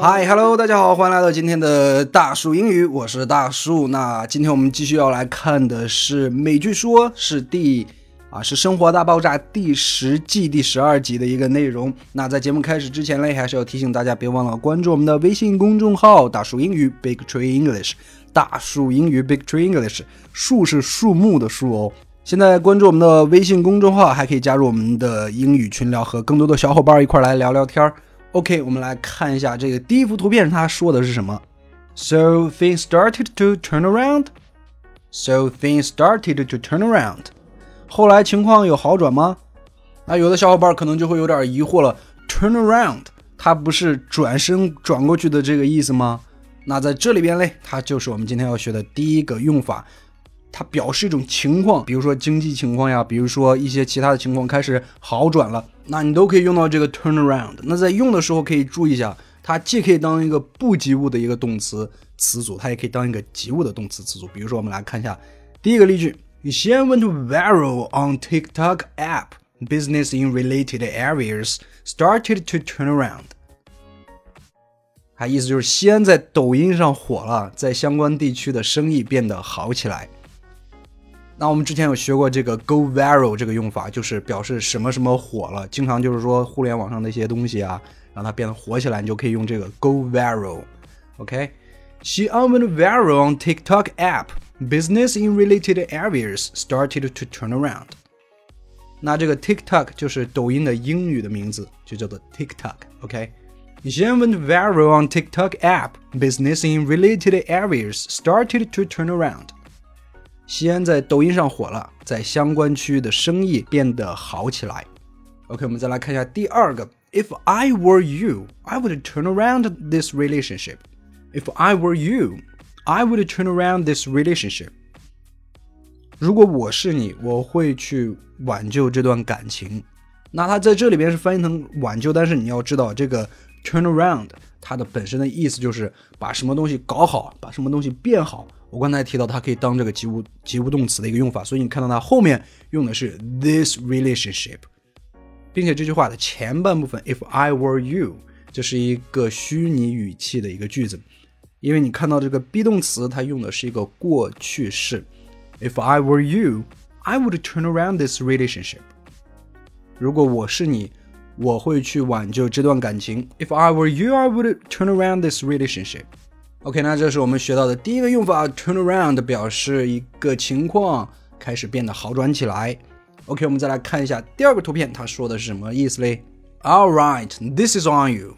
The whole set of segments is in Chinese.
嗨，Hello，大家好，欢迎来到今天的大树英语，我是大树。那今天我们继续要来看的是美剧说，是第啊是《生活大爆炸》第十季第十二集的一个内容。那在节目开始之前呢，还是要提醒大家，别忘了关注我们的微信公众号“大树英语 ”（Big Tree English）。大树英语 （Big Tree English），树是树木的树哦。现在关注我们的微信公众号，还可以加入我们的英语群聊，和更多的小伙伴一块来聊聊天儿。OK，我们来看一下这个第一幅图片，它说的是什么？So things started to turn around. So things started to turn around. 后来情况有好转吗？那有的小伙伴可能就会有点疑惑了，turn around，它不是转身转过去的这个意思吗？那在这里边嘞，它就是我们今天要学的第一个用法。它表示一种情况，比如说经济情况呀，比如说一些其他的情况开始好转了，那你都可以用到这个 turn around。那在用的时候可以注意一下，它既可以当一个不及物的一个动词词组，它也可以当一个及物的动词词组。比如说，我们来看一下第一个例句：Xian went viral on TikTok app. Business in related areas started to turn around. 它意思就是西安在抖音上火了，在相关地区的生意变得好起来。那我们之前有学过这个 go viral 这个用法，就是表示什么什么火了。经常就是说互联网上的一些东西啊，让它变得火起来，你就可以用这个 go viral。OK，She went viral on TikTok app. Business in related areas started to turn around. 那这个 TikTok 就是抖音的英语的名字，就叫做 TikTok。OK，She went viral on TikTok app. Business in related areas started to turn around. 西安在抖音上火了，在相关区域的生意变得好起来。OK，我们再来看一下第二个。If I were you, I would turn around this relationship. If I were you, I would turn around this relationship. 如果我是你，我会去挽救这段感情。那它在这里边是翻译成挽救，但是你要知道，这个 turn around 它的本身的意思就是把什么东西搞好，把什么东西变好。我刚才提到它可以当这个及物及物动词的一个用法，所以你看到它后面用的是 this relationship，并且这句话的前半部分 if I were you 这是一个虚拟语气的一个句子，因为你看到这个 be 动词它用的是一个过去式，if I were you I would turn around this relationship。如果我是你，我会去挽救这段感情。If I were you I would turn around this relationship。OK，那这是我们学到的第一个用法，turn around 表示一个情况开始变得好转起来。OK，我们再来看一下第二个图片，它说的是什么意思嘞？All right, this is on you。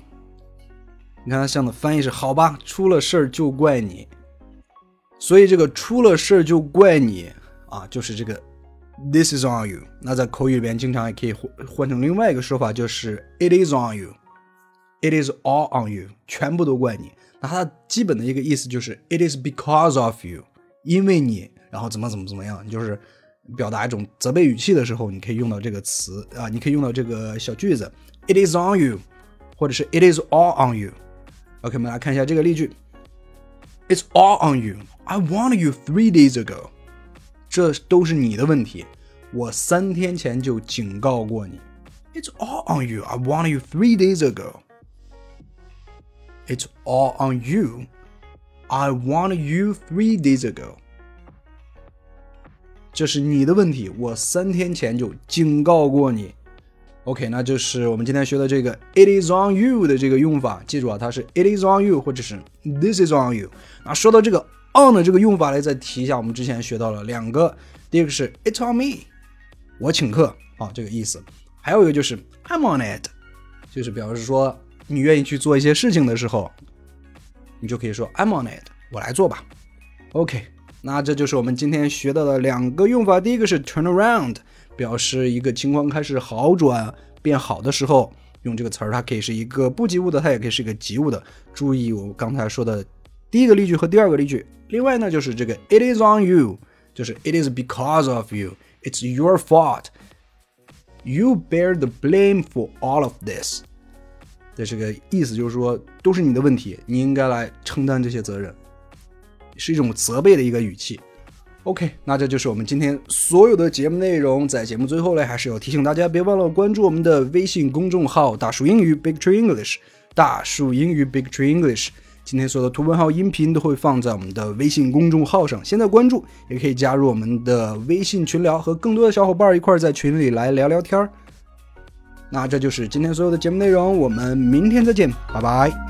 你看它像的翻译是好吧，出了事儿就怪你。所以这个出了事儿就怪你啊，就是这个 this is on you。那在口语里边经常也可以换换成另外一个说法，就是 it is on you，it is all on you，全部都怪你。那它基本的一个意思就是 "It is because of you"，因为你，然后怎么怎么怎么样，你就是表达一种责备语气的时候，你可以用到这个词啊，你可以用到这个小句子 "It is on you"，或者是 "It is all on you"。OK，我们来看一下这个例句："It's all on you. I warned you three days ago." 这都是你的问题，我三天前就警告过你。"It's all on you. I warned you three days ago." It's all on you. I warned you three days ago. 这是你的问题，我三天前就警告过你。OK，那就是我们今天学的这个 "It is on you" 的这个用法。记住啊，它是 "It is on you" 或者是 "This is on you"。那说到这个 "on" 的这个用法来，再提一下，我们之前学到了两个，第一个是 "It's on me"，我请客啊，这个意思。还有一个就是 "I'm on it"，就是表示说。你愿意去做一些事情的时候，你就可以说 I'm on it，我来做吧。OK，那这就是我们今天学到的两个用法。第一个是 turn around，表示一个情况开始好转、变好的时候，用这个词儿，它可以是一个不及物的，它也可以是一个及物的。注意我刚才说的第一个例句和第二个例句。另外呢，就是这个 it is on you，就是 it is because of you，it's your fault，you bear the blame for all of this。的这个意思，就是说都是你的问题，你应该来承担这些责任，是一种责备的一个语气。OK，那这就是我们今天所有的节目内容。在节目最后呢，还是要提醒大家，别忘了关注我们的微信公众号“大树英语 Big Tree English”。大树英语 Big Tree English。今天所有的图文号音频都会放在我们的微信公众号上，现在关注也可以加入我们的微信群聊，和更多的小伙伴一块在群里来聊聊天儿。那这就是今天所有的节目内容，我们明天再见，拜拜。